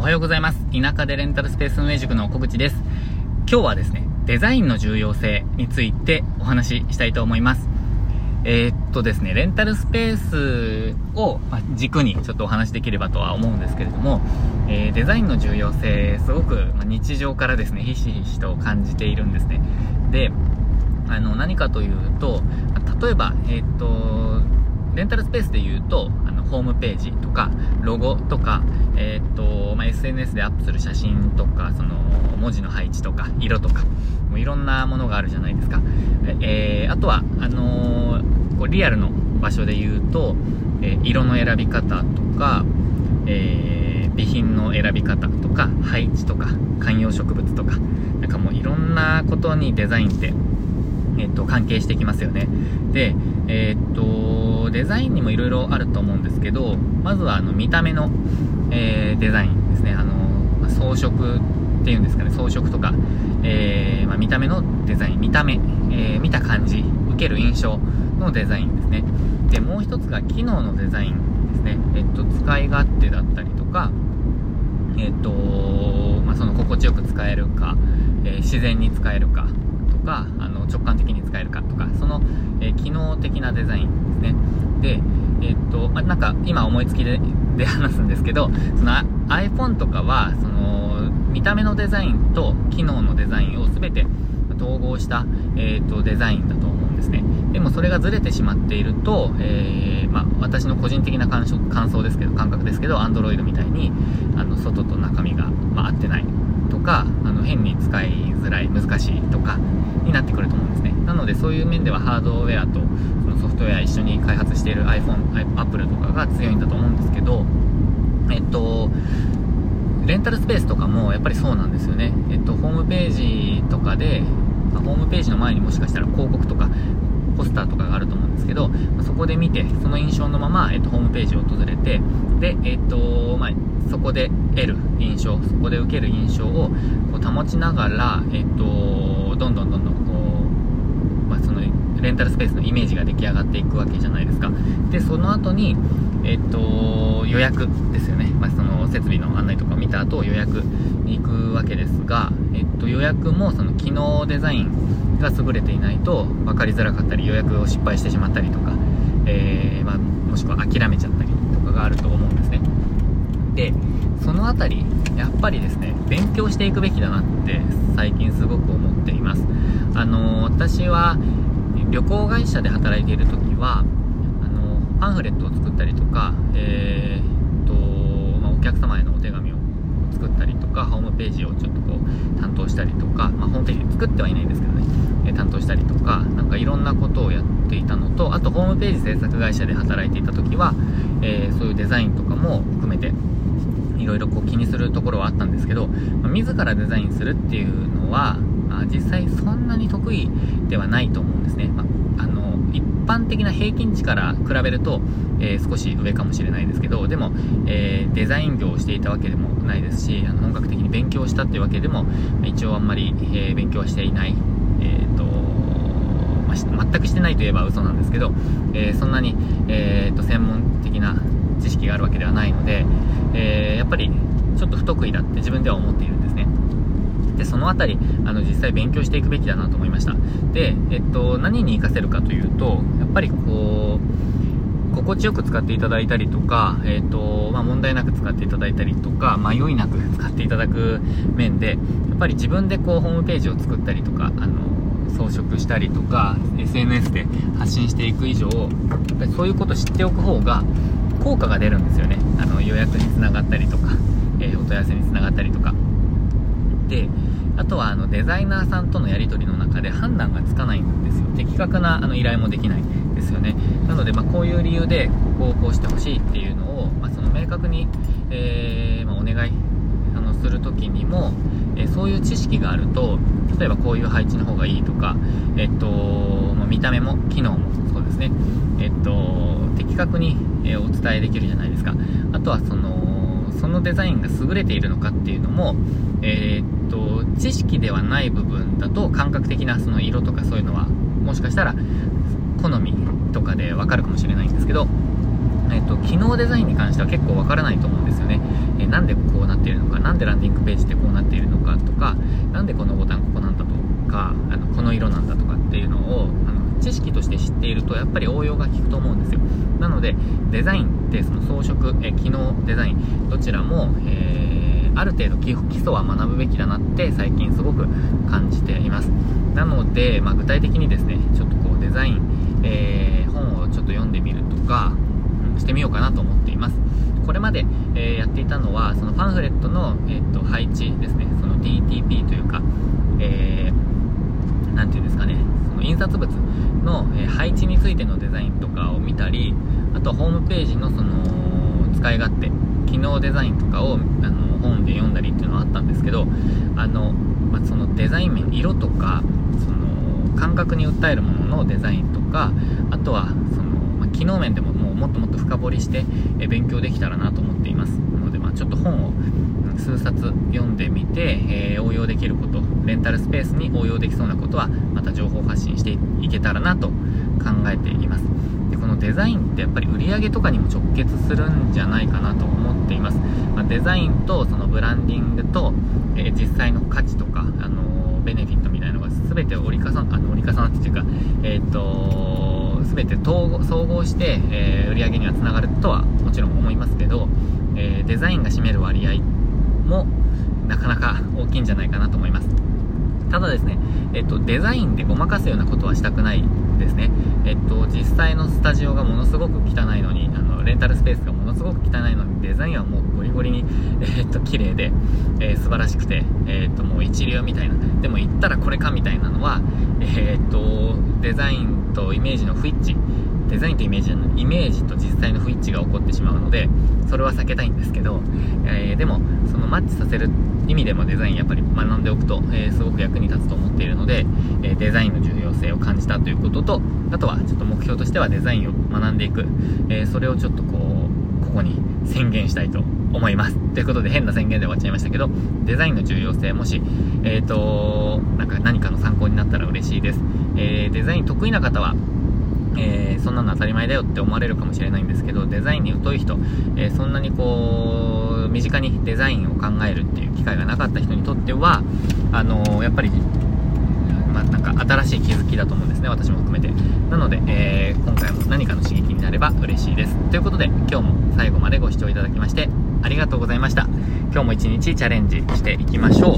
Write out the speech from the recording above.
おはようございます。田舎でレンタルスペース運営塾の小口です。今日はですね、デザインの重要性についてお話ししたいと思います。えー、っとですね、レンタルスペースを軸にちょっとお話しできればとは思うんですけれども、えー、デザインの重要性、すごく日常からですね、ひしひしと感じているんですね。で、あの、何かというと、例えば、えー、っと、レンタルスペースで言うと、ホームページとか、ロゴとか、えー、っと、まあ、SNS でアップする写真とか、その、文字の配置とか、色とか、もういろんなものがあるじゃないですか。えー、あとは、あのー、こうリアルの場所で言うと、え色の選び方とか、え備品の選び方とか、配置とか、観葉植物とか、なんかもういろんなことにデザインって、えっと、関係してきますよね。で、え、っと、デザインにも色々あると思うんですけど、まずはあの見た目の、えー、デザインですね。あの、装飾っていうんですかね、装飾とか、えー、まあ、見た目のデザイン、見た目、え見た感じ、受ける印象のデザインですね。で、もう一つが機能のデザインですね。えっと、使い勝手だったりとか、えっと、まあ、その心地よく使えるか、え自然に使えるかと、かあの直感的に使えるかとかその、え、機能的なデザインね。でえ、っと、まあ、なんか今思いつきでで話すんですけどその iPhone とかはその見た目のデザインと機能のデザインを全て統合した、えーと、デザインだと思うんですね。でもそれがずれてしまっていると、えー、まあ、私の個人的な感想ですけど感覚ですけど Android みたいにあの外と中身が、まあ、合ってないとかあの変に使いづらい難しいとかになってくると思うんですね。なのでそういう面ではハードウェアとそのソフトウェア一緒に開発している iPhone、Apple とかが強いんだと思うんですけどえっとレンタルスペースとかもやっぱりそうなんですよね。えっとホームページとかでホームページの前にもしかしたら広告とかポスターとかがあると思うんですけど、そこで見て、その印象のまま、えっと、ホームページを訪れて、で、えっと、まあ、そこで得る印象、そこで受ける印象をこう保ちながら、えっと、どんどんどんどん、レンタルスペースのイメージが出来上がっていくわけじゃないですか。で、その後に、えっと、予約ですよね。まあ、その設備の案内とかを見た後、予約に行くわけですが、えっと、予約もその機能デザインが優れていないと分かりづらかったり、予約を失敗してしまったりとか、えー、まあ、もしくは諦めちゃったりとかがあると思うんですね。で、そのあたり、やっぱりですね、勉強していくべきだなって最近すごく思っています。あの、私は旅行会社で働いている時は、あの、パンフレットを作ったりとか、えー、と、まあ、お客様へのお手紙を作ったりとか、ホームページをちょっとこう、担当したりとか、まあ、ホームページ作ってはいないんですけどね、え担当したりとか、なんかいろんなことをやっていたのと、あとホームページ制作会社で働いていた時は、えー、そういうデザインとかも含めて、いろいろこう気にするところはあったんですけど、まあ、自らデザインするっていうのは、実際そんなに得意ではないと思うんですね。まあ、あの、一般的な平均値から比べると、えー、少し上かもしれないですけど、でも、えー、デザイン業をしていたわけでもないですし、あの本格的に勉強したっていうわけでも、一応あんまり、えー、勉強はしていない、えっ、と、ま、全くしてないといえば嘘なんですけど、えそんなに、えーと専門的な知識があるわけではないので、え、やっぱりちょっと不得意だって自分では思っているんですね。で、そのあたり、あの、実際勉強していくべきだなと思いました。で、えっと、何に活かせるかというと、やっぱりこう、心地よく使っていただいたりとか、えっと、まあ、問題なく使っていただいたりとか、迷いなく使っていただく面で、やっぱり自分でこう、ホームページを作ったりとか、あの、装飾したりとか、SNS で発信していく以上、やっぱりそういうこと知っておく方が、効果が出るんですよねあの予約につながったりとか、えー、お問い合わせにつながったりとかであとはあのデザイナーさんとのやり取りの中で判断がつかないんですよ。的確なあの依頼もできないですよね。なので、ま、こういう理由でここをこうしてほしいっていうのを、まあ、その明確に、えー、ま、お願いあのする時にも、えー、そういう知識があると例えばこういう配置の方がいいとか、えっとま見た目も機能もそうですね。えっと的確に、えお伝えできるじゃないですか。あとはその、そのデザインが優れているのかっていうのも、えー、っと、知識ではない部分だと感覚的なその色とかそういうのは、もしかしたら好みとかでわかるかもしれないんですけど、えっと、機能デザインに関しては結構わからないと思うんですよね。えなんでこうなっているのかなんでランディングページってこうなっているのかとかなんでこのボタンここなんだとかあのこの色なんだとかっていうのを知識として知っているとやっぱり応用が効くと思うんですよ。なのでデザインってその装飾え機能デザインどちらも、えー、ある程度基礎は学ぶべきだなって最近すごく感じています。なので、まあ、具体的にですねちょっとこうデザイン、えー、本をちょっと読んでみるとか、うん、してみようかなと思っています。これまで、えー、やっていたのはそのパンフレットの、えーと、配置ですね。その TTP というか、えー、ていうんですかね。印刷物の、え配置についてのデザインとかを見たりあとホームページのその使い勝手機能デザインとかをあの本で読んだりっていうのはあったんですけどあの、まあ、そのデザイン面色とかその感覚に訴えるもののデザインとかあとはその、まあ、機能面でももうもっともっと深掘りしてえ勉強できたらなと思っていますので、まあ、ちょっと本を数冊読んでみて、えー、応用できることレンタルスペースに応用できそうなことはまた情報発信していけたらなと考えています。でこのデザインってやっぱり売り上げとかにも直結するんじゃないかなと思っています、まあ、デザインとそのブランディングと、えー、実際の価値とか、あのー、ベネフィットみたいなのが全て折り重なあの折り重なっていうか、えっ、と全て総合して、え、売り上げにはつながるとはもちろん思いますけど、えデザインが占める割合もなかなか大きいんじゃないかなと思います。ただですね、えっと、デザインでごまかすようなことはしたくないですね。えっと、実際のスタジオがものすごく汚いのに、あの、レンタルスペースがものすごく汚いのに、デザインはもうゴリゴリに、えっと、綺麗で、えー、素晴らしくて、えっと、もう一流みたいな。でも行ったらこれかみたいなのは、えっと、デザインとイメージの不一致。デザインとイメージのイメージと実際の不一致が起こってしまうので、それは避けたいんですけど、えー、でも、そのマッチさせる意味でもデザインやっぱり学んでおくと、えー、すごく役に立つと思っているので、え、デザインの重要性を感じたということと、あとはちょっと目標としてはデザインを学んでいく、えそれをちょっとこう、ここに宣言したいと思います。ということで変な宣言で終わっちゃいましたけど、デザインの重要性、もし、えっ、と、なんか何かの参考になったら嬉しいです。えデザイン得意な方は、えー、そんなの当たり前だよって思われるかもしれないんですけど、デザインに疎い人、えー、そんなにこう、身近にデザインを考えるっていう機会がなかった人にとっては、あのー、やっぱり、まあ、なんか新しい気づきだと思うんですね、私も含めて。なので、え今回も何かの刺激になれば嬉しいです。ということで、今日も最後までご視聴いただきまして、ありがとうございました。今日も一日チャレンジしていきましょう。